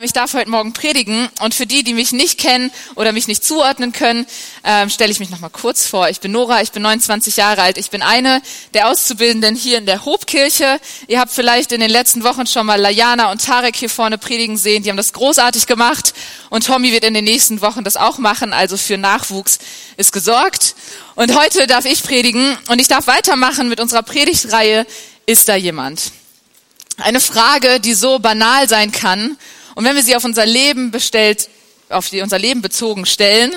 Ich darf heute Morgen predigen und für die, die mich nicht kennen oder mich nicht zuordnen können, äh, stelle ich mich noch mal kurz vor. Ich bin Nora, ich bin 29 Jahre alt. Ich bin eine der Auszubildenden hier in der Hobkirche. Ihr habt vielleicht in den letzten Wochen schon mal Layana und Tarek hier vorne predigen sehen. Die haben das großartig gemacht und Tommy wird in den nächsten Wochen das auch machen. Also für Nachwuchs ist gesorgt. Und heute darf ich predigen und ich darf weitermachen mit unserer Predigtreihe Ist da jemand? Eine Frage, die so banal sein kann und wenn wir sie auf unser Leben bestellt, auf die, unser Leben bezogen stellen,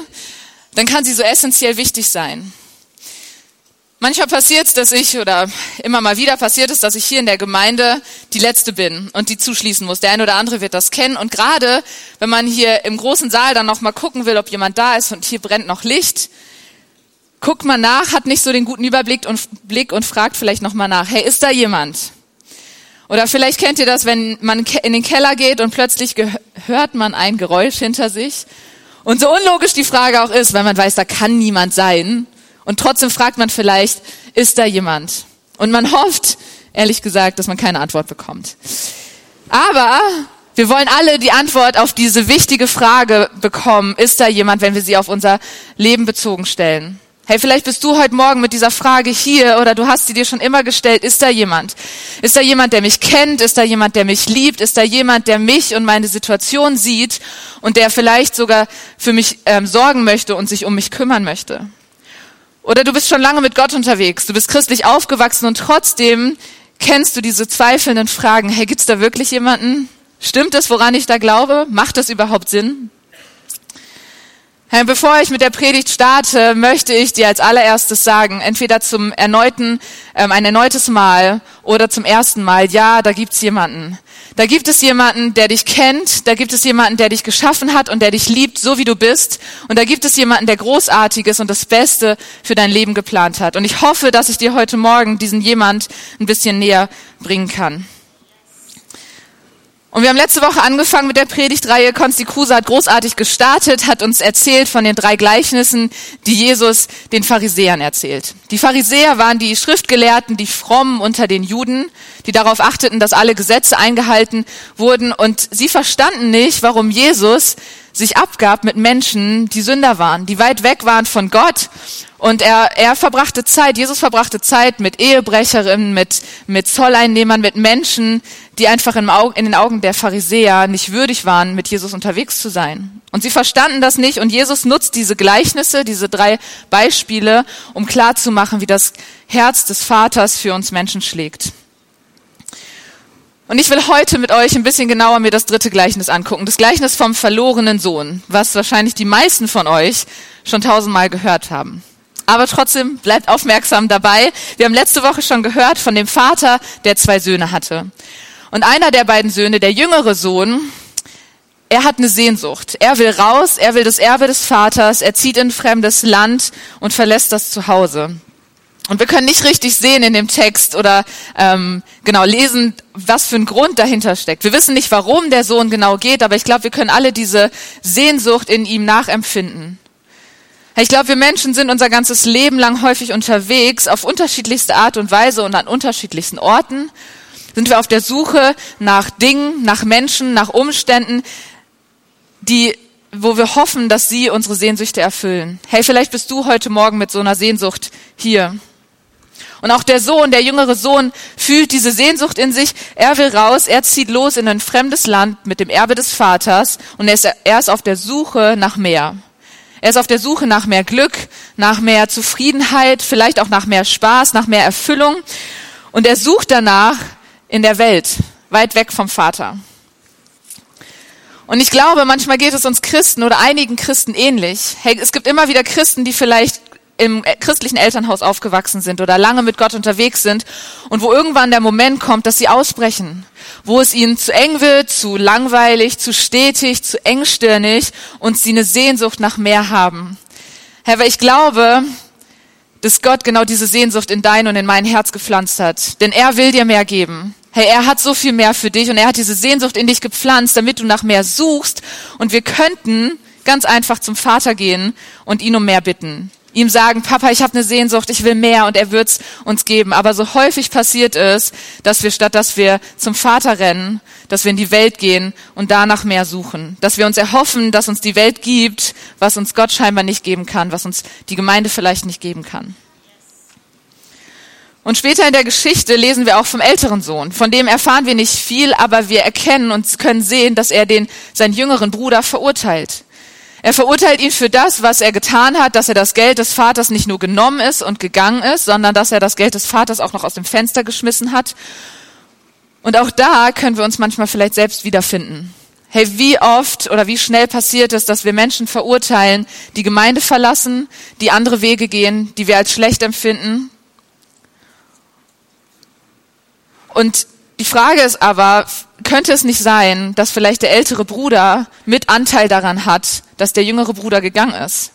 dann kann sie so essentiell wichtig sein. Manchmal passiert es, dass ich, oder immer mal wieder passiert es, dass ich hier in der Gemeinde die Letzte bin und die zuschließen muss. Der eine oder andere wird das kennen. Und gerade, wenn man hier im großen Saal dann noch mal gucken will, ob jemand da ist und hier brennt noch Licht, guckt man nach, hat nicht so den guten Überblick und, Blick und fragt vielleicht noch mal nach, hey, ist da jemand? Oder vielleicht kennt ihr das, wenn man in den Keller geht und plötzlich hört man ein Geräusch hinter sich. Und so unlogisch die Frage auch ist, weil man weiß, da kann niemand sein. Und trotzdem fragt man vielleicht, ist da jemand? Und man hofft, ehrlich gesagt, dass man keine Antwort bekommt. Aber wir wollen alle die Antwort auf diese wichtige Frage bekommen, ist da jemand, wenn wir sie auf unser Leben bezogen stellen. Hey, vielleicht bist du heute Morgen mit dieser Frage hier oder du hast sie dir schon immer gestellt. Ist da jemand? Ist da jemand, der mich kennt? Ist da jemand, der mich liebt? Ist da jemand, der mich und meine Situation sieht und der vielleicht sogar für mich ähm, sorgen möchte und sich um mich kümmern möchte? Oder du bist schon lange mit Gott unterwegs. Du bist christlich aufgewachsen und trotzdem kennst du diese zweifelnden Fragen. Hey, gibt's da wirklich jemanden? Stimmt es, woran ich da glaube? Macht das überhaupt Sinn? Herr, bevor ich mit der Predigt starte, möchte ich dir als allererstes sagen, entweder zum erneuten, ähm, ein erneutes Mal oder zum ersten Mal, ja, da gibt's jemanden. Da gibt es jemanden, der dich kennt, da gibt es jemanden, der dich geschaffen hat und der dich liebt, so wie du bist. Und da gibt es jemanden, der großartiges und das Beste für dein Leben geplant hat. Und ich hoffe, dass ich dir heute Morgen diesen jemand ein bisschen näher bringen kann. Und wir haben letzte Woche angefangen mit der Predigtreihe. Konsti Kruse hat großartig gestartet, hat uns erzählt von den drei Gleichnissen, die Jesus den Pharisäern erzählt. Die Pharisäer waren die Schriftgelehrten, die Frommen unter den Juden, die darauf achteten, dass alle Gesetze eingehalten wurden. Und sie verstanden nicht, warum Jesus sich abgab mit Menschen, die Sünder waren, die weit weg waren von Gott. Und er, er verbrachte Zeit, Jesus verbrachte Zeit mit Ehebrecherinnen, mit, mit Zolleinnehmern, mit Menschen, die einfach in, den Augen der Pharisäer nicht würdig waren, mit Jesus unterwegs zu sein. Und sie verstanden das nicht und Jesus nutzt diese Gleichnisse, diese drei Beispiele, um klarzumachen, wie das Herz des Vaters für uns Menschen schlägt. Und ich will heute mit euch ein bisschen genauer mir das dritte Gleichnis angucken. Das Gleichnis vom verlorenen Sohn, was wahrscheinlich die meisten von euch schon tausendmal gehört haben. Aber trotzdem bleibt aufmerksam dabei. Wir haben letzte Woche schon gehört von dem Vater, der zwei Söhne hatte. Und einer der beiden Söhne, der jüngere Sohn, er hat eine Sehnsucht. Er will raus, er will das Erbe des Vaters, er zieht in ein fremdes Land und verlässt das Zuhause. Und wir können nicht richtig sehen in dem Text oder ähm, genau lesen, was für ein Grund dahinter steckt. Wir wissen nicht, warum der Sohn genau geht, aber ich glaube, wir können alle diese Sehnsucht in ihm nachempfinden. Ich glaube, wir Menschen sind unser ganzes Leben lang häufig unterwegs, auf unterschiedlichste Art und Weise und an unterschiedlichsten Orten. Sind wir auf der Suche nach Dingen, nach Menschen, nach Umständen, die wo wir hoffen, dass sie unsere Sehnsüchte erfüllen. Hey, vielleicht bist du heute Morgen mit so einer Sehnsucht hier. Und auch der Sohn, der jüngere Sohn, fühlt diese Sehnsucht in sich. Er will raus, er zieht los in ein fremdes Land mit dem Erbe des Vaters und er ist, er ist auf der Suche nach mehr. Er ist auf der Suche nach mehr Glück, nach mehr Zufriedenheit, vielleicht auch nach mehr Spaß, nach mehr Erfüllung. Und er sucht danach in der Welt, weit weg vom Vater. Und ich glaube, manchmal geht es uns Christen oder einigen Christen ähnlich. Hey, es gibt immer wieder Christen, die vielleicht im christlichen Elternhaus aufgewachsen sind oder lange mit Gott unterwegs sind und wo irgendwann der Moment kommt, dass sie ausbrechen, wo es ihnen zu eng wird, zu langweilig, zu stetig, zu engstirnig und sie eine Sehnsucht nach mehr haben. Herr, weil ich glaube, dass Gott genau diese Sehnsucht in dein und in mein Herz gepflanzt hat. Denn er will dir mehr geben. Hey, er hat so viel mehr für dich und er hat diese Sehnsucht in dich gepflanzt, damit du nach mehr suchst und wir könnten ganz einfach zum Vater gehen und ihn um mehr bitten. ihm sagen, Papa, ich habe eine Sehnsucht, ich will mehr und er wird's uns geben. Aber so häufig passiert es, dass wir statt dass wir zum Vater rennen, dass wir in die Welt gehen und danach mehr suchen. Dass wir uns erhoffen, dass uns die Welt gibt, was uns Gott scheinbar nicht geben kann, was uns die Gemeinde vielleicht nicht geben kann. Und später in der Geschichte lesen wir auch vom älteren Sohn. Von dem erfahren wir nicht viel, aber wir erkennen und können sehen, dass er den, seinen jüngeren Bruder verurteilt. Er verurteilt ihn für das, was er getan hat, dass er das Geld des Vaters nicht nur genommen ist und gegangen ist, sondern dass er das Geld des Vaters auch noch aus dem Fenster geschmissen hat. Und auch da können wir uns manchmal vielleicht selbst wiederfinden. Hey, wie oft oder wie schnell passiert es, dass wir Menschen verurteilen, die Gemeinde verlassen, die andere Wege gehen, die wir als schlecht empfinden, Und die Frage ist aber, könnte es nicht sein, dass vielleicht der ältere Bruder mit Anteil daran hat, dass der jüngere Bruder gegangen ist?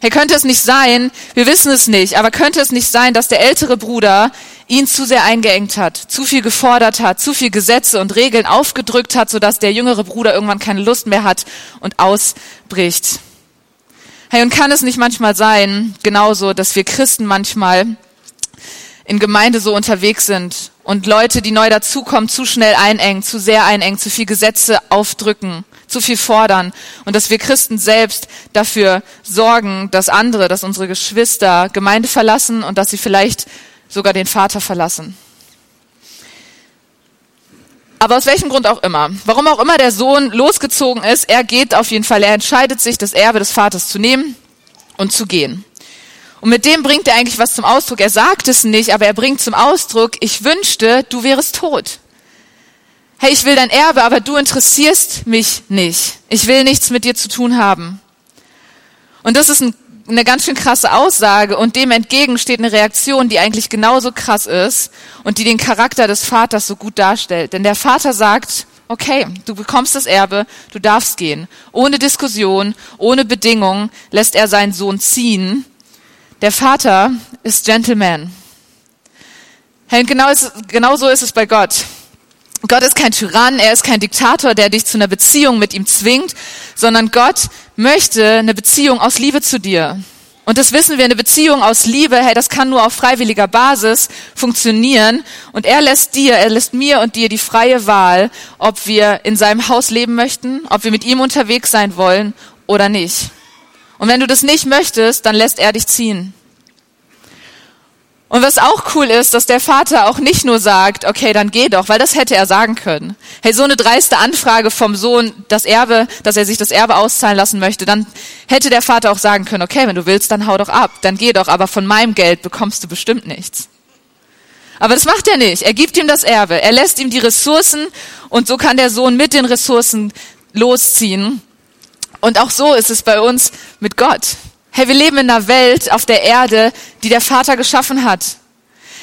Hey, könnte es nicht sein, wir wissen es nicht, aber könnte es nicht sein, dass der ältere Bruder ihn zu sehr eingeengt hat, zu viel gefordert hat, zu viel Gesetze und Regeln aufgedrückt hat, sodass der jüngere Bruder irgendwann keine Lust mehr hat und ausbricht? Hey, und kann es nicht manchmal sein, genauso, dass wir Christen manchmal in Gemeinde so unterwegs sind und Leute, die neu dazukommen, zu schnell einengen, zu sehr einengen, zu viel Gesetze aufdrücken, zu viel fordern und dass wir Christen selbst dafür sorgen, dass andere, dass unsere Geschwister Gemeinde verlassen und dass sie vielleicht sogar den Vater verlassen. Aber aus welchem Grund auch immer, warum auch immer der Sohn losgezogen ist, er geht auf jeden Fall, er entscheidet sich, das Erbe des Vaters zu nehmen und zu gehen. Und mit dem bringt er eigentlich was zum Ausdruck. Er sagt es nicht, aber er bringt zum Ausdruck, ich wünschte, du wärest tot. Hey, ich will dein Erbe, aber du interessierst mich nicht. Ich will nichts mit dir zu tun haben. Und das ist ein, eine ganz schön krasse Aussage und dem entgegen steht eine Reaktion, die eigentlich genauso krass ist und die den Charakter des Vaters so gut darstellt. Denn der Vater sagt, okay, du bekommst das Erbe, du darfst gehen. Ohne Diskussion, ohne Bedingung lässt er seinen Sohn ziehen der Vater ist Gentleman. Und genau, ist, genau so ist es bei Gott. Gott ist kein Tyrann, er ist kein Diktator, der dich zu einer Beziehung mit ihm zwingt, sondern Gott möchte eine Beziehung aus Liebe zu dir. Und das wissen wir, eine Beziehung aus Liebe, hey, das kann nur auf freiwilliger Basis funktionieren. Und er lässt dir, er lässt mir und dir die freie Wahl, ob wir in seinem Haus leben möchten, ob wir mit ihm unterwegs sein wollen oder nicht. Und wenn du das nicht möchtest, dann lässt er dich ziehen. Und was auch cool ist, dass der Vater auch nicht nur sagt, okay, dann geh doch, weil das hätte er sagen können. Hey, so eine dreiste Anfrage vom Sohn, das Erbe, dass er sich das Erbe auszahlen lassen möchte, dann hätte der Vater auch sagen können, okay, wenn du willst, dann hau doch ab, dann geh doch, aber von meinem Geld bekommst du bestimmt nichts. Aber das macht er nicht. Er gibt ihm das Erbe. Er lässt ihm die Ressourcen und so kann der Sohn mit den Ressourcen losziehen und auch so ist es bei uns mit Gott. Hey, wir leben in einer Welt auf der Erde, die der Vater geschaffen hat.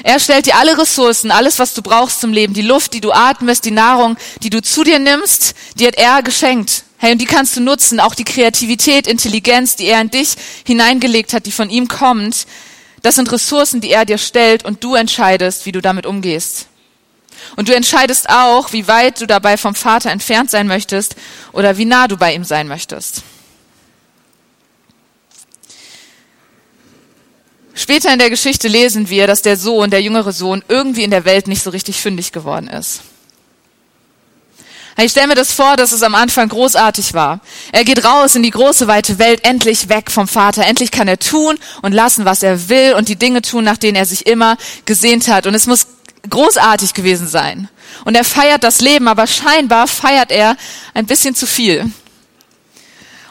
Er stellt dir alle Ressourcen, alles, was du brauchst zum Leben, die Luft, die du atmest, die Nahrung, die du zu dir nimmst, die hat er geschenkt. Hey, und die kannst du nutzen, auch die Kreativität, Intelligenz, die er in dich hineingelegt hat, die von ihm kommt. Das sind Ressourcen, die er dir stellt und du entscheidest, wie du damit umgehst. Und du entscheidest auch, wie weit du dabei vom Vater entfernt sein möchtest oder wie nah du bei ihm sein möchtest. Später in der Geschichte lesen wir, dass der Sohn, der jüngere Sohn, irgendwie in der Welt nicht so richtig fündig geworden ist. Ich stelle mir das vor, dass es am Anfang großartig war. Er geht raus in die große, weite Welt, endlich weg vom Vater. Endlich kann er tun und lassen, was er will und die Dinge tun, nach denen er sich immer gesehnt hat. Und es muss großartig gewesen sein. Und er feiert das Leben, aber scheinbar feiert er ein bisschen zu viel.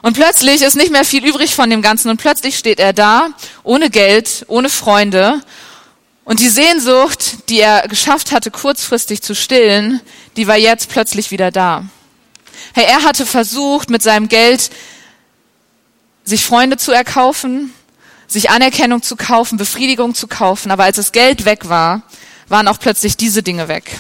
Und plötzlich ist nicht mehr viel übrig von dem Ganzen und plötzlich steht er da, ohne Geld, ohne Freunde. Und die Sehnsucht, die er geschafft hatte, kurzfristig zu stillen, die war jetzt plötzlich wieder da. Hey, er hatte versucht, mit seinem Geld sich Freunde zu erkaufen, sich Anerkennung zu kaufen, Befriedigung zu kaufen, aber als das Geld weg war, waren auch plötzlich diese Dinge weg.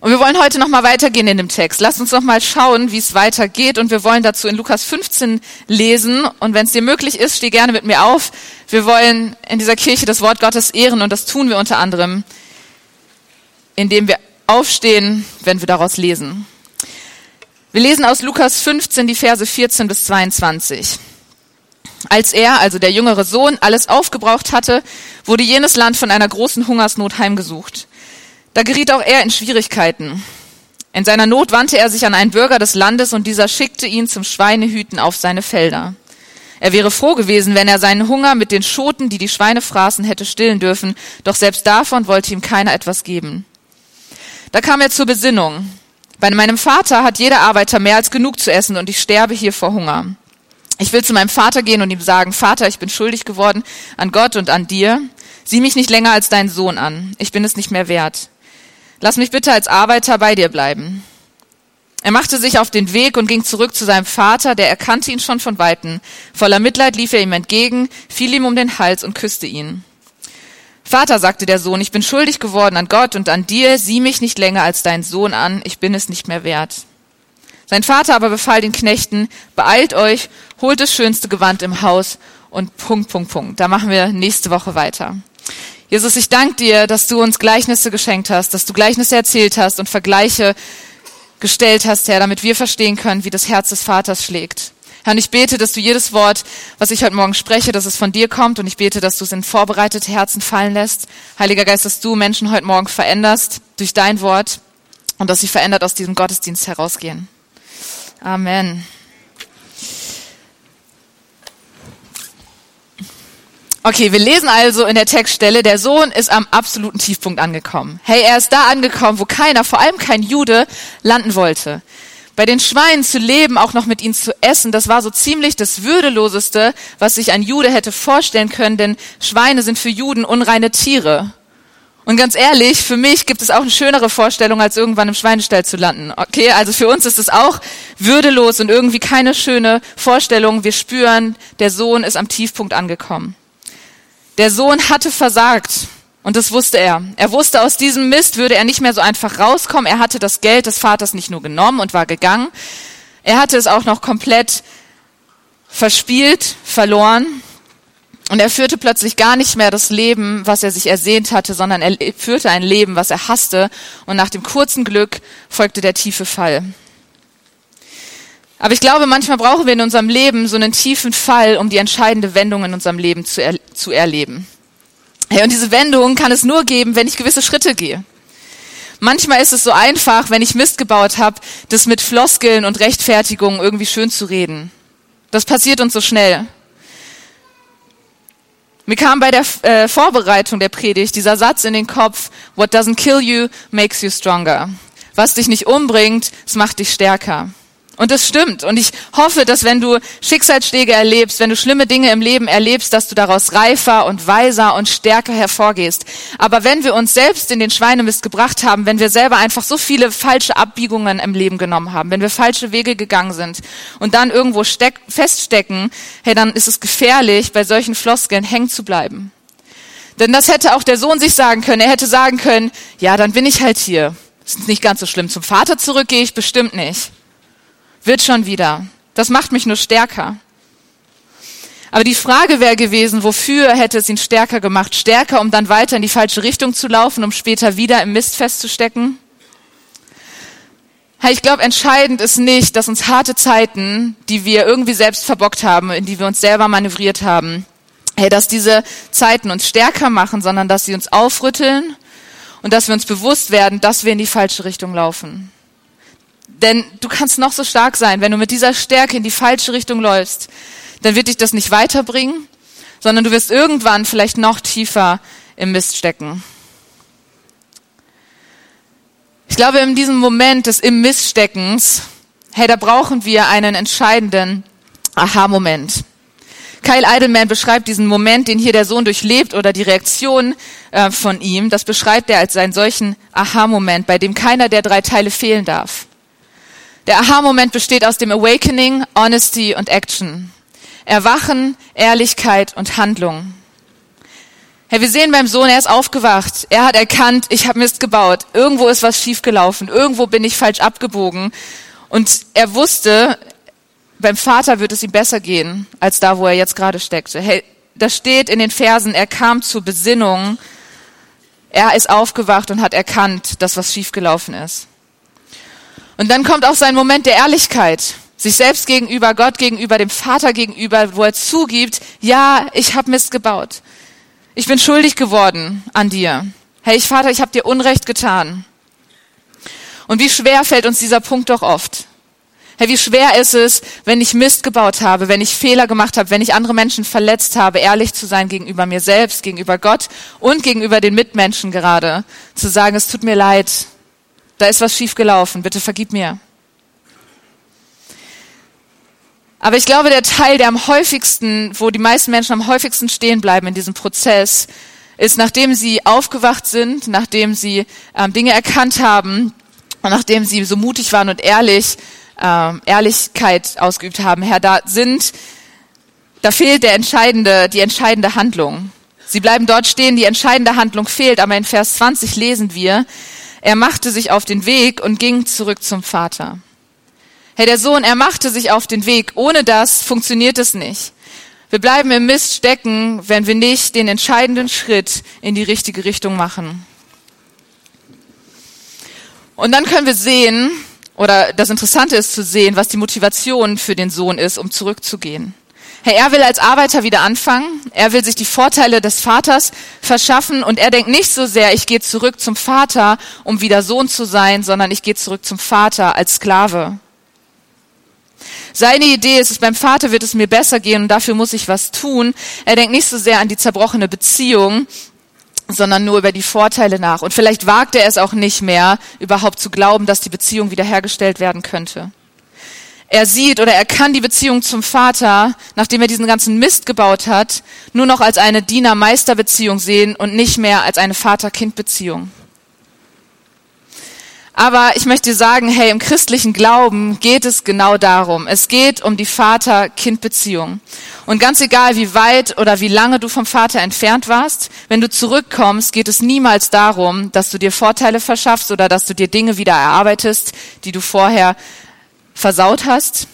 Und wir wollen heute noch mal weitergehen in dem Text. Lasst uns noch mal schauen, wie es weitergeht. Und wir wollen dazu in Lukas 15 lesen. Und wenn es dir möglich ist, steh gerne mit mir auf. Wir wollen in dieser Kirche das Wort Gottes ehren. Und das tun wir unter anderem, indem wir aufstehen, wenn wir daraus lesen. Wir lesen aus Lukas 15 die Verse 14 bis 22. Als er, also der jüngere Sohn, alles aufgebraucht hatte, wurde jenes Land von einer großen Hungersnot heimgesucht. Da geriet auch er in Schwierigkeiten. In seiner Not wandte er sich an einen Bürger des Landes und dieser schickte ihn zum Schweinehüten auf seine Felder. Er wäre froh gewesen, wenn er seinen Hunger mit den Schoten, die die Schweine fraßen, hätte stillen dürfen, doch selbst davon wollte ihm keiner etwas geben. Da kam er zur Besinnung. Bei meinem Vater hat jeder Arbeiter mehr als genug zu essen und ich sterbe hier vor Hunger. Ich will zu meinem Vater gehen und ihm sagen, Vater, ich bin schuldig geworden an Gott und an dir. Sieh mich nicht länger als deinen Sohn an. Ich bin es nicht mehr wert. Lass mich bitte als Arbeiter bei dir bleiben. Er machte sich auf den Weg und ging zurück zu seinem Vater, der erkannte ihn schon von Weitem. Voller Mitleid lief er ihm entgegen, fiel ihm um den Hals und küsste ihn. Vater, sagte der Sohn, ich bin schuldig geworden an Gott und an dir, sieh mich nicht länger als dein Sohn an, ich bin es nicht mehr wert. Sein Vater aber befahl den Knechten, beeilt euch, holt das schönste Gewand im Haus und Punkt, Punkt, Punkt. Da machen wir nächste Woche weiter. Jesus, ich danke dir, dass du uns Gleichnisse geschenkt hast, dass du Gleichnisse erzählt hast und Vergleiche gestellt hast, Herr, damit wir verstehen können, wie das Herz des Vaters schlägt. Herr, und ich bete, dass du jedes Wort, was ich heute Morgen spreche, dass es von dir kommt und ich bete, dass du es in vorbereitete Herzen fallen lässt. Heiliger Geist, dass du Menschen heute Morgen veränderst durch dein Wort und dass sie verändert aus diesem Gottesdienst herausgehen. Amen. Okay, wir lesen also in der Textstelle, der Sohn ist am absoluten Tiefpunkt angekommen. Hey, er ist da angekommen, wo keiner, vor allem kein Jude, landen wollte. Bei den Schweinen zu leben, auch noch mit ihnen zu essen, das war so ziemlich das Würdeloseste, was sich ein Jude hätte vorstellen können, denn Schweine sind für Juden unreine Tiere. Und ganz ehrlich, für mich gibt es auch eine schönere Vorstellung, als irgendwann im Schweinestall zu landen. Okay, also für uns ist es auch würdelos und irgendwie keine schöne Vorstellung. Wir spüren, der Sohn ist am Tiefpunkt angekommen. Der Sohn hatte versagt und das wusste er. Er wusste, aus diesem Mist würde er nicht mehr so einfach rauskommen. Er hatte das Geld des Vaters nicht nur genommen und war gegangen, er hatte es auch noch komplett verspielt, verloren. Und er führte plötzlich gar nicht mehr das Leben, was er sich ersehnt hatte, sondern er führte ein Leben, was er hasste. Und nach dem kurzen Glück folgte der tiefe Fall. Aber ich glaube, manchmal brauchen wir in unserem Leben so einen tiefen Fall, um die entscheidende Wendung in unserem Leben zu, er zu erleben. Hey, und diese Wendung kann es nur geben, wenn ich gewisse Schritte gehe. Manchmal ist es so einfach, wenn ich Mist gebaut habe, das mit Floskeln und Rechtfertigungen irgendwie schön zu reden. Das passiert uns so schnell. Mir kam bei der äh, Vorbereitung der Predigt dieser Satz in den Kopf, What doesn't kill you makes you stronger. Was dich nicht umbringt, es macht dich stärker. Und das stimmt. Und ich hoffe, dass wenn du Schicksalsschläge erlebst, wenn du schlimme Dinge im Leben erlebst, dass du daraus reifer und weiser und stärker hervorgehst. Aber wenn wir uns selbst in den Schweinemist gebracht haben, wenn wir selber einfach so viele falsche Abbiegungen im Leben genommen haben, wenn wir falsche Wege gegangen sind und dann irgendwo steck, feststecken, hey, dann ist es gefährlich, bei solchen Floskeln hängen zu bleiben. Denn das hätte auch der Sohn sich sagen können. Er hätte sagen können, ja, dann bin ich halt hier. Ist nicht ganz so schlimm. Zum Vater zurück gehe ich bestimmt nicht. Wird schon wieder. Das macht mich nur stärker. Aber die Frage wäre gewesen, wofür hätte es ihn stärker gemacht? Stärker, um dann weiter in die falsche Richtung zu laufen, um später wieder im Mist festzustecken? Ich glaube, entscheidend ist nicht, dass uns harte Zeiten, die wir irgendwie selbst verbockt haben, in die wir uns selber manövriert haben, hey, dass diese Zeiten uns stärker machen, sondern dass sie uns aufrütteln und dass wir uns bewusst werden, dass wir in die falsche Richtung laufen. Denn du kannst noch so stark sein, wenn du mit dieser Stärke in die falsche Richtung läufst, dann wird dich das nicht weiterbringen, sondern du wirst irgendwann vielleicht noch tiefer im Mist stecken. Ich glaube, in diesem Moment des im Mist steckens, hey, da brauchen wir einen entscheidenden Aha-Moment. Kyle Eidelman beschreibt diesen Moment, den hier der Sohn durchlebt oder die Reaktion äh, von ihm, das beschreibt er als einen solchen Aha-Moment, bei dem keiner der drei Teile fehlen darf. Der Aha-Moment besteht aus dem Awakening, Honesty und Action. Erwachen, Ehrlichkeit und Handlung. Hey, wir sehen beim Sohn, er ist aufgewacht. Er hat erkannt, ich habe Mist gebaut. Irgendwo ist was schiefgelaufen. Irgendwo bin ich falsch abgebogen. Und er wusste, beim Vater wird es ihm besser gehen, als da, wo er jetzt gerade steckte. Hey, das steht in den Versen, er kam zur Besinnung. Er ist aufgewacht und hat erkannt, dass was schiefgelaufen ist. Und dann kommt auch sein Moment der Ehrlichkeit. Sich selbst gegenüber, Gott gegenüber, dem Vater gegenüber, wo er zugibt, ja, ich habe Mist gebaut. Ich bin schuldig geworden an dir. Hey, ich Vater, ich habe dir Unrecht getan. Und wie schwer fällt uns dieser Punkt doch oft. Hey, wie schwer ist es, wenn ich Mist gebaut habe, wenn ich Fehler gemacht habe, wenn ich andere Menschen verletzt habe, ehrlich zu sein gegenüber mir selbst, gegenüber Gott und gegenüber den Mitmenschen gerade, zu sagen, es tut mir leid, da ist was schiefgelaufen, bitte vergib mir. Aber ich glaube, der Teil, der am häufigsten, wo die meisten Menschen am häufigsten stehen bleiben in diesem Prozess, ist, nachdem sie aufgewacht sind, nachdem sie ähm, Dinge erkannt haben und nachdem sie so mutig waren und ehrlich, ähm, Ehrlichkeit ausgeübt haben, Herr, da sind, da fehlt der entscheidende, die entscheidende Handlung. Sie bleiben dort stehen, die entscheidende Handlung fehlt, aber in Vers 20 lesen wir, er machte sich auf den Weg und ging zurück zum Vater. Hey, der Sohn, er machte sich auf den Weg. Ohne das funktioniert es nicht. Wir bleiben im Mist stecken, wenn wir nicht den entscheidenden Schritt in die richtige Richtung machen. Und dann können wir sehen, oder das Interessante ist zu sehen, was die Motivation für den Sohn ist, um zurückzugehen. Er will als Arbeiter wieder anfangen. Er will sich die Vorteile des Vaters verschaffen und er denkt nicht so sehr, ich gehe zurück zum Vater, um wieder Sohn zu sein, sondern ich gehe zurück zum Vater als Sklave. Seine Idee ist beim Vater wird es mir besser gehen und dafür muss ich was tun. Er denkt nicht so sehr an die zerbrochene Beziehung, sondern nur über die Vorteile nach. Und vielleicht wagt er es auch nicht mehr, überhaupt zu glauben, dass die Beziehung wiederhergestellt werden könnte. Er sieht oder er kann die Beziehung zum Vater, nachdem er diesen ganzen Mist gebaut hat, nur noch als eine Diener-Meister-Beziehung sehen und nicht mehr als eine Vater-Kind-Beziehung. Aber ich möchte sagen, hey, im christlichen Glauben geht es genau darum. Es geht um die Vater-Kind-Beziehung. Und ganz egal, wie weit oder wie lange du vom Vater entfernt warst, wenn du zurückkommst, geht es niemals darum, dass du dir Vorteile verschaffst oder dass du dir Dinge wieder erarbeitest, die du vorher versaut hast,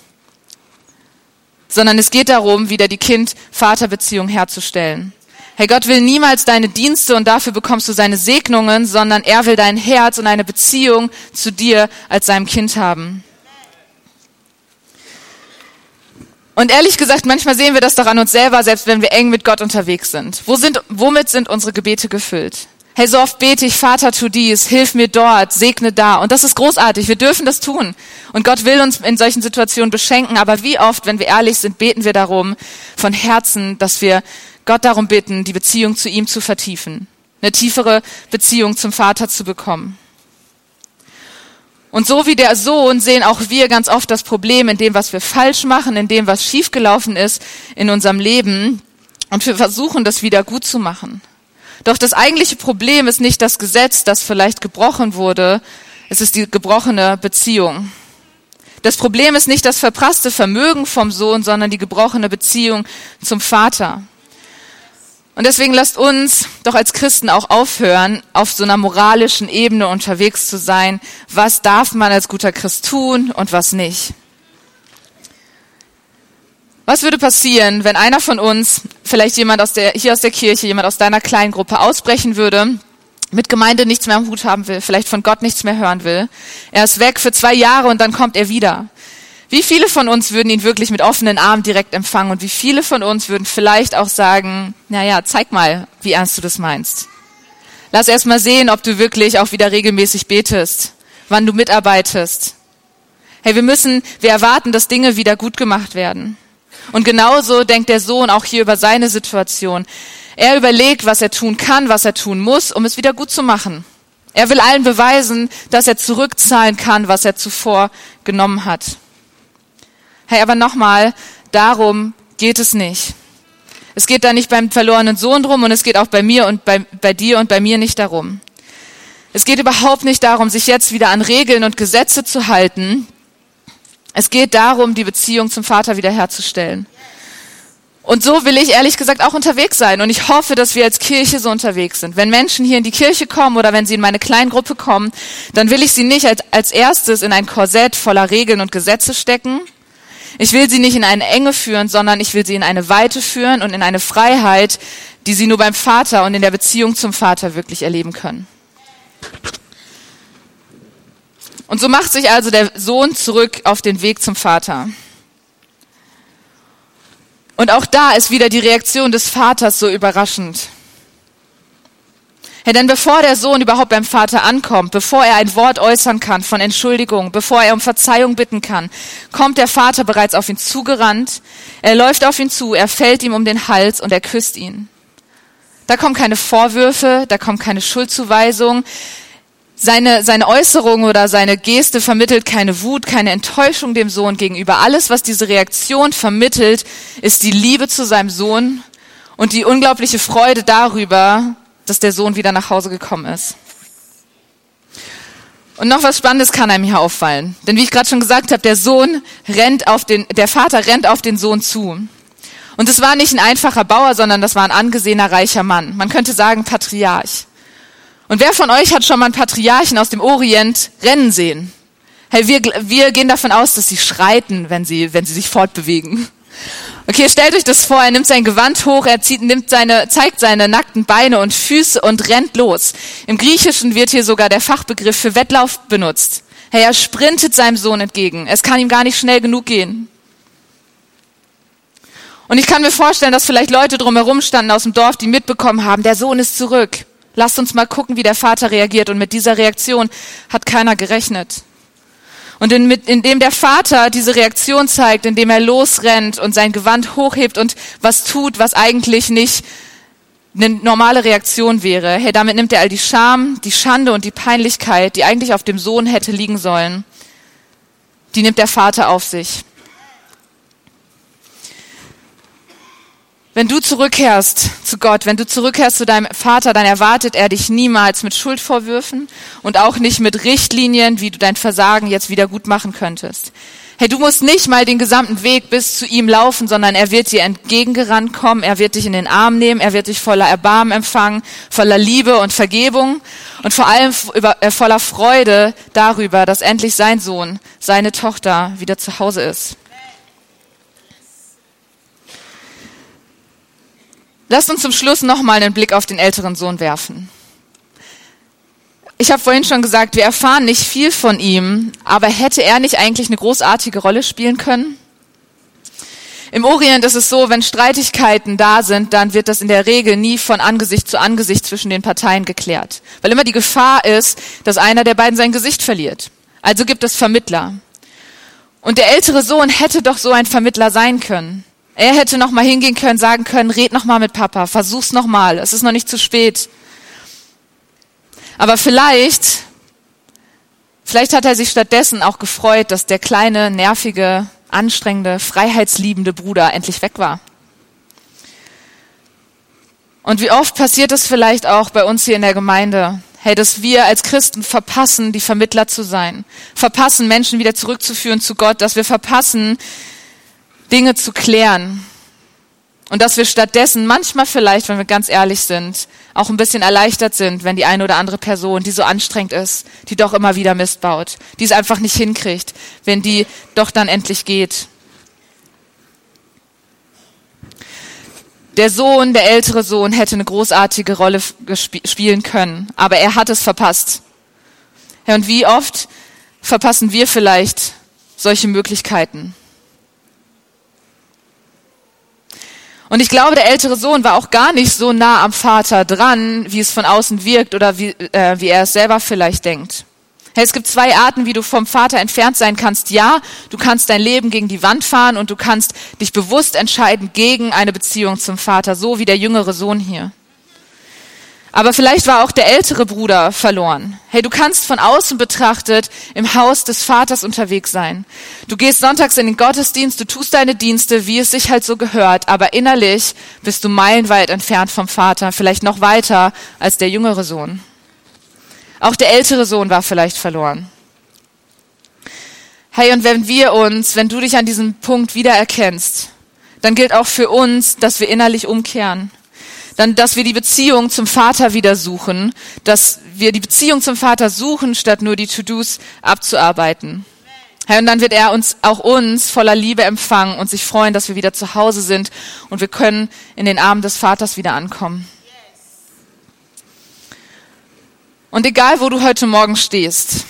sondern es geht darum, wieder die Kind-Vater-Beziehung herzustellen. Hey, Gott will niemals deine Dienste und dafür bekommst du seine Segnungen, sondern er will dein Herz und eine Beziehung zu dir als seinem Kind haben. Und ehrlich gesagt, manchmal sehen wir das doch an uns selber, selbst wenn wir eng mit Gott unterwegs sind. Wo sind womit sind unsere Gebete gefüllt? Hey, so oft bete ich, Vater, tu dies, hilf mir dort, segne da. Und das ist großartig. Wir dürfen das tun. Und Gott will uns in solchen Situationen beschenken. Aber wie oft, wenn wir ehrlich sind, beten wir darum von Herzen, dass wir Gott darum bitten, die Beziehung zu ihm zu vertiefen, eine tiefere Beziehung zum Vater zu bekommen. Und so wie der Sohn sehen auch wir ganz oft das Problem in dem, was wir falsch machen, in dem, was schiefgelaufen ist in unserem Leben. Und wir versuchen, das wieder gut zu machen. Doch das eigentliche Problem ist nicht das Gesetz, das vielleicht gebrochen wurde. Es ist die gebrochene Beziehung. Das Problem ist nicht das verprasste Vermögen vom Sohn, sondern die gebrochene Beziehung zum Vater. Und deswegen lasst uns doch als Christen auch aufhören, auf so einer moralischen Ebene unterwegs zu sein. Was darf man als guter Christ tun und was nicht? Was würde passieren, wenn einer von uns, vielleicht jemand aus der, hier aus der Kirche, jemand aus deiner kleinen Gruppe ausbrechen würde, mit Gemeinde nichts mehr am Hut haben will, vielleicht von Gott nichts mehr hören will. Er ist weg für zwei Jahre und dann kommt er wieder. Wie viele von uns würden ihn wirklich mit offenen Armen direkt empfangen und wie viele von uns würden vielleicht auch sagen, naja, zeig mal, wie ernst du das meinst. Lass erst mal sehen, ob du wirklich auch wieder regelmäßig betest, wann du mitarbeitest. Hey, wir müssen, wir erwarten, dass Dinge wieder gut gemacht werden. Und genauso denkt der Sohn auch hier über seine Situation. Er überlegt, was er tun kann, was er tun muss, um es wieder gut zu machen. Er will allen beweisen, dass er zurückzahlen kann, was er zuvor genommen hat. Hey, aber nochmal, darum geht es nicht. Es geht da nicht beim verlorenen Sohn drum und es geht auch bei mir und bei, bei dir und bei mir nicht darum. Es geht überhaupt nicht darum, sich jetzt wieder an Regeln und Gesetze zu halten. Es geht darum, die Beziehung zum Vater wiederherzustellen. Und so will ich ehrlich gesagt auch unterwegs sein. Und ich hoffe, dass wir als Kirche so unterwegs sind. Wenn Menschen hier in die Kirche kommen oder wenn sie in meine Kleingruppe kommen, dann will ich sie nicht als, als erstes in ein Korsett voller Regeln und Gesetze stecken, ich will sie nicht in eine Enge führen, sondern ich will sie in eine Weite führen und in eine Freiheit, die sie nur beim Vater und in der Beziehung zum Vater wirklich erleben können. Und so macht sich also der Sohn zurück auf den Weg zum Vater. Und auch da ist wieder die Reaktion des Vaters so überraschend. Ja, denn bevor der Sohn überhaupt beim Vater ankommt, bevor er ein Wort äußern kann von Entschuldigung, bevor er um Verzeihung bitten kann, kommt der Vater bereits auf ihn zugerannt. Er läuft auf ihn zu, er fällt ihm um den Hals und er küsst ihn. Da kommen keine Vorwürfe, da kommt keine Schuldzuweisung. Seine, seine Äußerung oder seine Geste vermittelt keine Wut, keine Enttäuschung dem Sohn gegenüber. Alles, was diese Reaktion vermittelt, ist die Liebe zu seinem Sohn und die unglaubliche Freude darüber, dass der Sohn wieder nach Hause gekommen ist. Und noch was Spannendes kann einem hier auffallen. Denn wie ich gerade schon gesagt habe, der Sohn rennt auf den, der Vater rennt auf den Sohn zu. Und es war nicht ein einfacher Bauer, sondern das war ein angesehener reicher Mann. Man könnte sagen Patriarch. Und wer von euch hat schon mal einen Patriarchen aus dem Orient rennen sehen? Hey, wir, wir gehen davon aus, dass sie schreiten, wenn sie, wenn sie sich fortbewegen. Okay, stellt euch das vor, er nimmt sein Gewand hoch, er zieht, nimmt seine, zeigt seine nackten Beine und Füße und rennt los. Im Griechischen wird hier sogar der Fachbegriff für Wettlauf benutzt. Hey, er sprintet seinem Sohn entgegen. Es kann ihm gar nicht schnell genug gehen. Und ich kann mir vorstellen, dass vielleicht Leute drumherum standen aus dem Dorf, die mitbekommen haben, der Sohn ist zurück. Lasst uns mal gucken, wie der Vater reagiert. Und mit dieser Reaktion hat keiner gerechnet. Und in, indem der Vater diese Reaktion zeigt, indem er losrennt und sein Gewand hochhebt und was tut, was eigentlich nicht eine normale Reaktion wäre. Hey, damit nimmt er all die Scham, die Schande und die Peinlichkeit, die eigentlich auf dem Sohn hätte liegen sollen, die nimmt der Vater auf sich. Wenn du zurückkehrst zu Gott, wenn du zurückkehrst zu deinem Vater, dann erwartet er dich niemals mit Schuldvorwürfen und auch nicht mit Richtlinien, wie du dein Versagen jetzt wieder gut machen könntest. Hey, du musst nicht mal den gesamten Weg bis zu ihm laufen, sondern er wird dir entgegengerannt kommen, er wird dich in den Arm nehmen, er wird dich voller Erbarmen empfangen, voller Liebe und Vergebung und vor allem äh, voller Freude darüber, dass endlich sein Sohn, seine Tochter wieder zu Hause ist. Lasst uns zum Schluss nochmal einen Blick auf den älteren Sohn werfen. Ich habe vorhin schon gesagt, wir erfahren nicht viel von ihm, aber hätte er nicht eigentlich eine großartige Rolle spielen können? Im Orient ist es so, wenn Streitigkeiten da sind, dann wird das in der Regel nie von Angesicht zu Angesicht zwischen den Parteien geklärt, weil immer die Gefahr ist, dass einer der beiden sein Gesicht verliert. Also gibt es Vermittler. Und der ältere Sohn hätte doch so ein Vermittler sein können. Er hätte noch mal hingehen können, sagen können, red noch mal mit Papa, versuch's noch mal, es ist noch nicht zu spät. Aber vielleicht, vielleicht hat er sich stattdessen auch gefreut, dass der kleine, nervige, anstrengende, freiheitsliebende Bruder endlich weg war. Und wie oft passiert es vielleicht auch bei uns hier in der Gemeinde, hey, dass wir als Christen verpassen, die Vermittler zu sein, verpassen, Menschen wieder zurückzuführen zu Gott, dass wir verpassen, Dinge zu klären. Und dass wir stattdessen manchmal vielleicht, wenn wir ganz ehrlich sind, auch ein bisschen erleichtert sind, wenn die eine oder andere Person, die so anstrengend ist, die doch immer wieder Mist baut, die es einfach nicht hinkriegt, wenn die doch dann endlich geht. Der Sohn, der ältere Sohn, hätte eine großartige Rolle spielen können, aber er hat es verpasst. Und wie oft verpassen wir vielleicht solche Möglichkeiten? Und ich glaube, der ältere Sohn war auch gar nicht so nah am Vater dran, wie es von außen wirkt oder wie, äh, wie er es selber vielleicht denkt. Hey, es gibt zwei Arten, wie du vom Vater entfernt sein kannst. Ja, du kannst dein Leben gegen die Wand fahren und du kannst dich bewusst entscheiden gegen eine Beziehung zum Vater, so wie der jüngere Sohn hier. Aber vielleicht war auch der ältere Bruder verloren. Hey, du kannst von außen betrachtet im Haus des Vaters unterwegs sein. Du gehst sonntags in den Gottesdienst, du tust deine Dienste, wie es sich halt so gehört, aber innerlich bist du meilenweit entfernt vom Vater, vielleicht noch weiter als der jüngere Sohn. Auch der ältere Sohn war vielleicht verloren. Hey, und wenn wir uns, wenn du dich an diesem Punkt wiedererkennst, dann gilt auch für uns, dass wir innerlich umkehren dann, dass wir die Beziehung zum Vater wieder suchen, dass wir die Beziehung zum Vater suchen, statt nur die To-Dos abzuarbeiten. Herr, und dann wird er uns, auch uns, voller Liebe empfangen und sich freuen, dass wir wieder zu Hause sind und wir können in den Armen des Vaters wieder ankommen. Und egal, wo du heute Morgen stehst,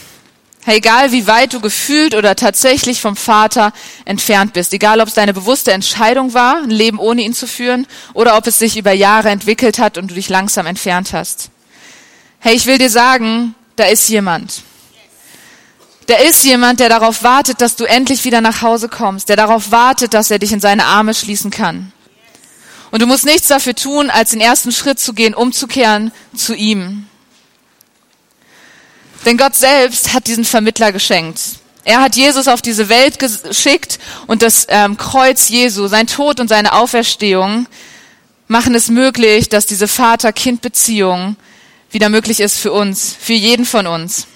egal wie weit du gefühlt oder tatsächlich vom Vater entfernt bist, egal ob es deine bewusste Entscheidung war, ein Leben ohne ihn zu führen, oder ob es sich über Jahre entwickelt hat und du dich langsam entfernt hast. Hey, ich will dir sagen, da ist jemand. Da ist jemand, der darauf wartet, dass du endlich wieder nach Hause kommst, der darauf wartet, dass er dich in seine Arme schließen kann. Und du musst nichts dafür tun, als den ersten Schritt zu gehen, umzukehren zu ihm. Denn Gott selbst hat diesen Vermittler geschenkt. Er hat Jesus auf diese Welt geschickt und das ähm, Kreuz Jesu, sein Tod und seine Auferstehung machen es möglich, dass diese Vater-Kind-Beziehung wieder möglich ist für uns, für jeden von uns.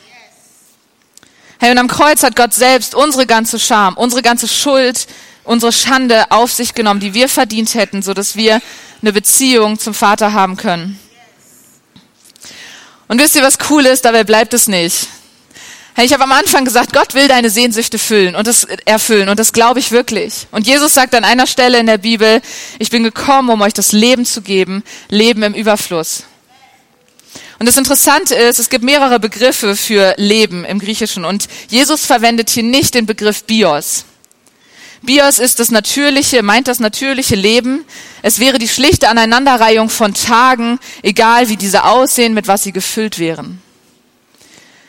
Hey, und am Kreuz hat Gott selbst unsere ganze Scham, unsere ganze Schuld, unsere Schande auf sich genommen, die wir verdient hätten, so dass wir eine Beziehung zum Vater haben können. Und wisst ihr, was cool ist? Dabei bleibt es nicht. Hey, ich habe am Anfang gesagt, Gott will deine Sehnsüchte füllen und das erfüllen und das glaube ich wirklich. Und Jesus sagt an einer Stelle in der Bibel, ich bin gekommen, um euch das Leben zu geben, Leben im Überfluss. Und das Interessante ist, es gibt mehrere Begriffe für Leben im Griechischen und Jesus verwendet hier nicht den Begriff Bios. Bios ist das natürliche, meint das natürliche Leben. Es wäre die schlichte Aneinanderreihung von Tagen, egal wie diese aussehen, mit was sie gefüllt wären.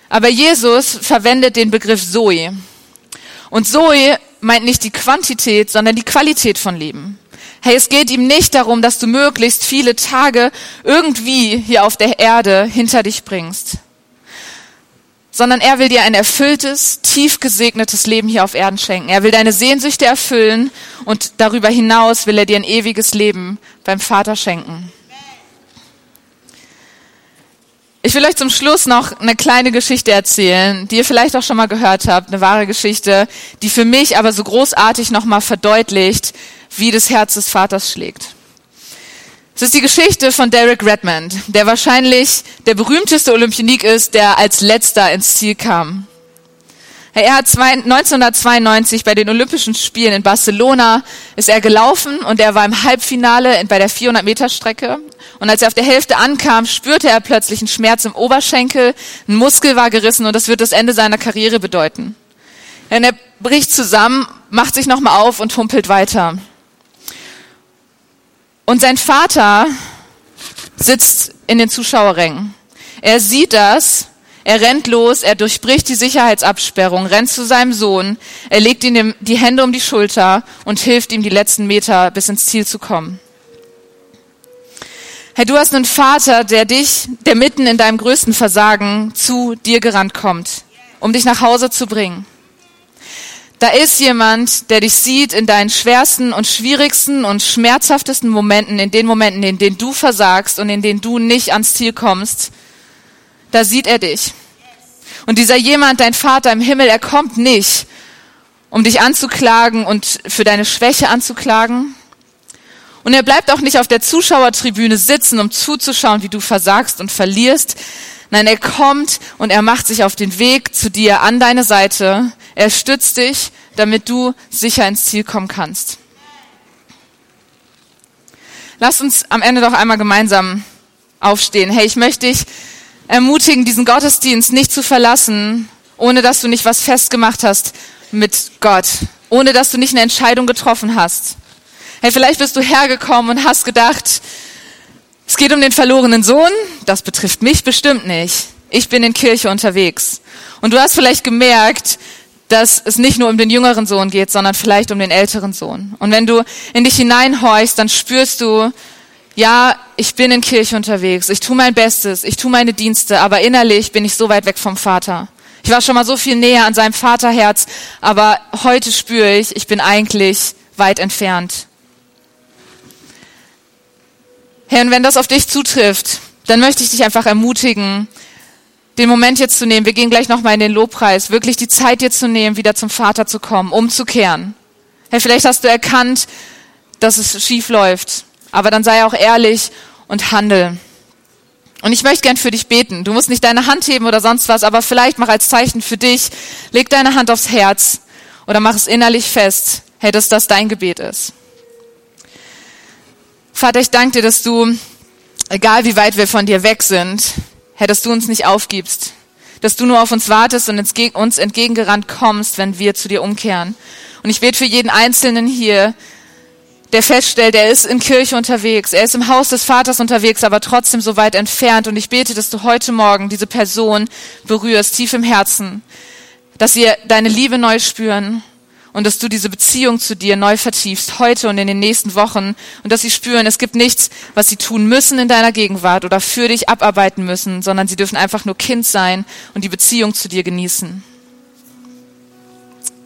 Aber Jesus verwendet den Begriff Zoe. Und Zoe meint nicht die Quantität, sondern die Qualität von Leben. Hey, es geht ihm nicht darum, dass du möglichst viele Tage irgendwie hier auf der Erde hinter dich bringst sondern er will dir ein erfülltes, tief gesegnetes Leben hier auf Erden schenken. Er will deine Sehnsüchte erfüllen und darüber hinaus will er dir ein ewiges Leben beim Vater schenken. Ich will euch zum Schluss noch eine kleine Geschichte erzählen, die ihr vielleicht auch schon mal gehört habt, eine wahre Geschichte, die für mich aber so großartig nochmal verdeutlicht, wie das Herz des Vaters schlägt. Es ist die Geschichte von Derek Redmond, der wahrscheinlich der berühmteste Olympionik ist, der als letzter ins Ziel kam. Er hat 1992 bei den Olympischen Spielen in Barcelona ist er gelaufen und er war im Halbfinale bei der 400 Meter Strecke. Und als er auf der Hälfte ankam, spürte er plötzlich einen Schmerz im Oberschenkel, ein Muskel war gerissen und das wird das Ende seiner Karriere bedeuten. Und er bricht zusammen, macht sich nochmal auf und humpelt weiter. Und sein Vater sitzt in den Zuschauerrängen. Er sieht das, er rennt los, er durchbricht die Sicherheitsabsperrung, rennt zu seinem Sohn, er legt ihm die Hände um die Schulter und hilft ihm die letzten Meter bis ins Ziel zu kommen. Hey, du hast einen Vater, der dich, der mitten in deinem größten Versagen zu dir gerannt kommt, um dich nach Hause zu bringen. Da ist jemand, der dich sieht in deinen schwersten und schwierigsten und schmerzhaftesten Momenten, in den Momenten, in denen du versagst und in denen du nicht ans Ziel kommst. Da sieht er dich. Und dieser jemand, dein Vater im Himmel, er kommt nicht, um dich anzuklagen und für deine Schwäche anzuklagen. Und er bleibt auch nicht auf der Zuschauertribüne sitzen, um zuzuschauen, wie du versagst und verlierst. Nein, er kommt und er macht sich auf den Weg zu dir an deine Seite. Er stützt dich, damit du sicher ins Ziel kommen kannst. Lass uns am Ende doch einmal gemeinsam aufstehen. Hey, ich möchte dich ermutigen, diesen Gottesdienst nicht zu verlassen, ohne dass du nicht was festgemacht hast mit Gott, ohne dass du nicht eine Entscheidung getroffen hast. Hey, vielleicht bist du hergekommen und hast gedacht, es geht um den verlorenen Sohn, das betrifft mich bestimmt nicht. Ich bin in Kirche unterwegs. Und du hast vielleicht gemerkt, dass es nicht nur um den jüngeren Sohn geht, sondern vielleicht um den älteren Sohn. Und wenn du in dich hineinhorchst, dann spürst du, ja, ich bin in Kirche unterwegs, ich tue mein Bestes, ich tue meine Dienste, aber innerlich bin ich so weit weg vom Vater. Ich war schon mal so viel näher an seinem Vaterherz, aber heute spüre ich, ich bin eigentlich weit entfernt. Herr, und wenn das auf dich zutrifft, dann möchte ich dich einfach ermutigen, den Moment jetzt zu nehmen. Wir gehen gleich nochmal in den Lobpreis. Wirklich die Zeit dir zu nehmen, wieder zum Vater zu kommen, umzukehren. Hey, vielleicht hast du erkannt, dass es schief läuft. Aber dann sei auch ehrlich und handel. Und ich möchte gern für dich beten. Du musst nicht deine Hand heben oder sonst was, aber vielleicht mach als Zeichen für dich, leg deine Hand aufs Herz oder mach es innerlich fest, hey, dass das dein Gebet ist. Vater, ich danke dir, dass du, egal wie weit wir von dir weg sind, Herr, dass du uns nicht aufgibst, dass du nur auf uns wartest und uns entgegengerannt kommst, wenn wir zu dir umkehren. Und ich bete für jeden Einzelnen hier, der feststellt, er ist in Kirche unterwegs, er ist im Haus des Vaters unterwegs, aber trotzdem so weit entfernt. Und ich bete, dass du heute Morgen diese Person berührst, tief im Herzen, dass sie deine Liebe neu spüren und dass du diese Beziehung zu dir neu vertiefst, heute und in den nächsten Wochen und dass sie spüren, es gibt nichts, was sie tun müssen in deiner Gegenwart oder für dich abarbeiten müssen, sondern sie dürfen einfach nur Kind sein und die Beziehung zu dir genießen.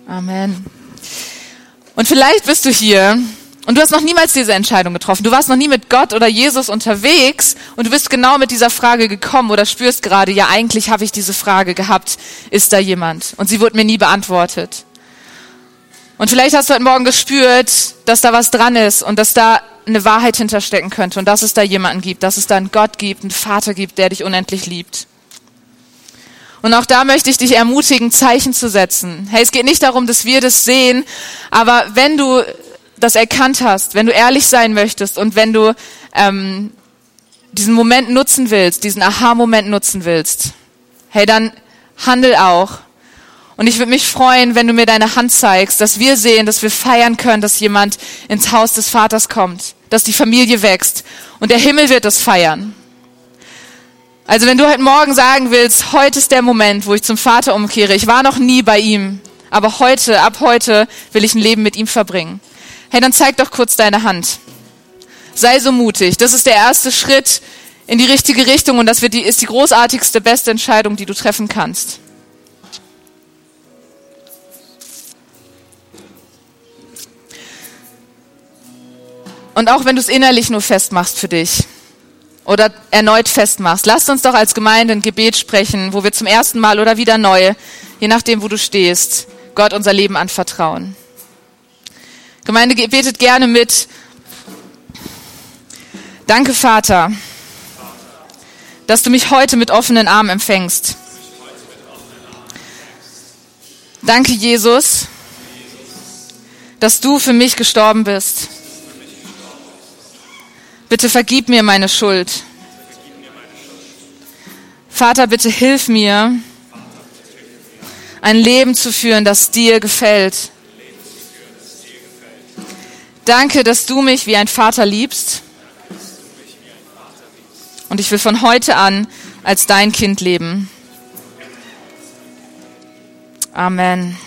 Amen. Und vielleicht bist du hier und du hast noch niemals diese Entscheidung getroffen. Du warst noch nie mit Gott oder Jesus unterwegs und du bist genau mit dieser Frage gekommen oder spürst gerade, ja, eigentlich habe ich diese Frage gehabt, ist da jemand? Und sie wurde mir nie beantwortet. Und vielleicht hast du heute Morgen gespürt, dass da was dran ist und dass da eine Wahrheit hinterstecken könnte und dass es da jemanden gibt, dass es da einen Gott gibt, einen Vater gibt, der dich unendlich liebt. Und auch da möchte ich dich ermutigen, Zeichen zu setzen. Hey, es geht nicht darum, dass wir das sehen, aber wenn du das erkannt hast, wenn du ehrlich sein möchtest und wenn du ähm, diesen Moment nutzen willst, diesen Aha-Moment nutzen willst, hey, dann handel auch. Und ich würde mich freuen, wenn du mir deine Hand zeigst, dass wir sehen, dass wir feiern können, dass jemand ins Haus des Vaters kommt, dass die Familie wächst und der Himmel wird es feiern. Also wenn du heute Morgen sagen willst, heute ist der Moment, wo ich zum Vater umkehre, ich war noch nie bei ihm, aber heute, ab heute will ich ein Leben mit ihm verbringen. Hey, dann zeig doch kurz deine Hand. Sei so mutig. Das ist der erste Schritt in die richtige Richtung und das wird die, ist die großartigste, beste Entscheidung, die du treffen kannst. Und auch wenn du es innerlich nur festmachst für dich oder erneut festmachst, lasst uns doch als Gemeinde ein Gebet sprechen, wo wir zum ersten Mal oder wieder neu, je nachdem, wo du stehst, Gott unser Leben anvertrauen. Gemeinde, betet gerne mit. Danke, Vater, dass du mich heute mit offenen Armen empfängst. Danke, Jesus, dass du für mich gestorben bist. Bitte vergib mir meine Schuld. Vater, bitte hilf mir, ein Leben zu führen, das dir gefällt. Danke, dass du mich wie ein Vater liebst. Und ich will von heute an als dein Kind leben. Amen.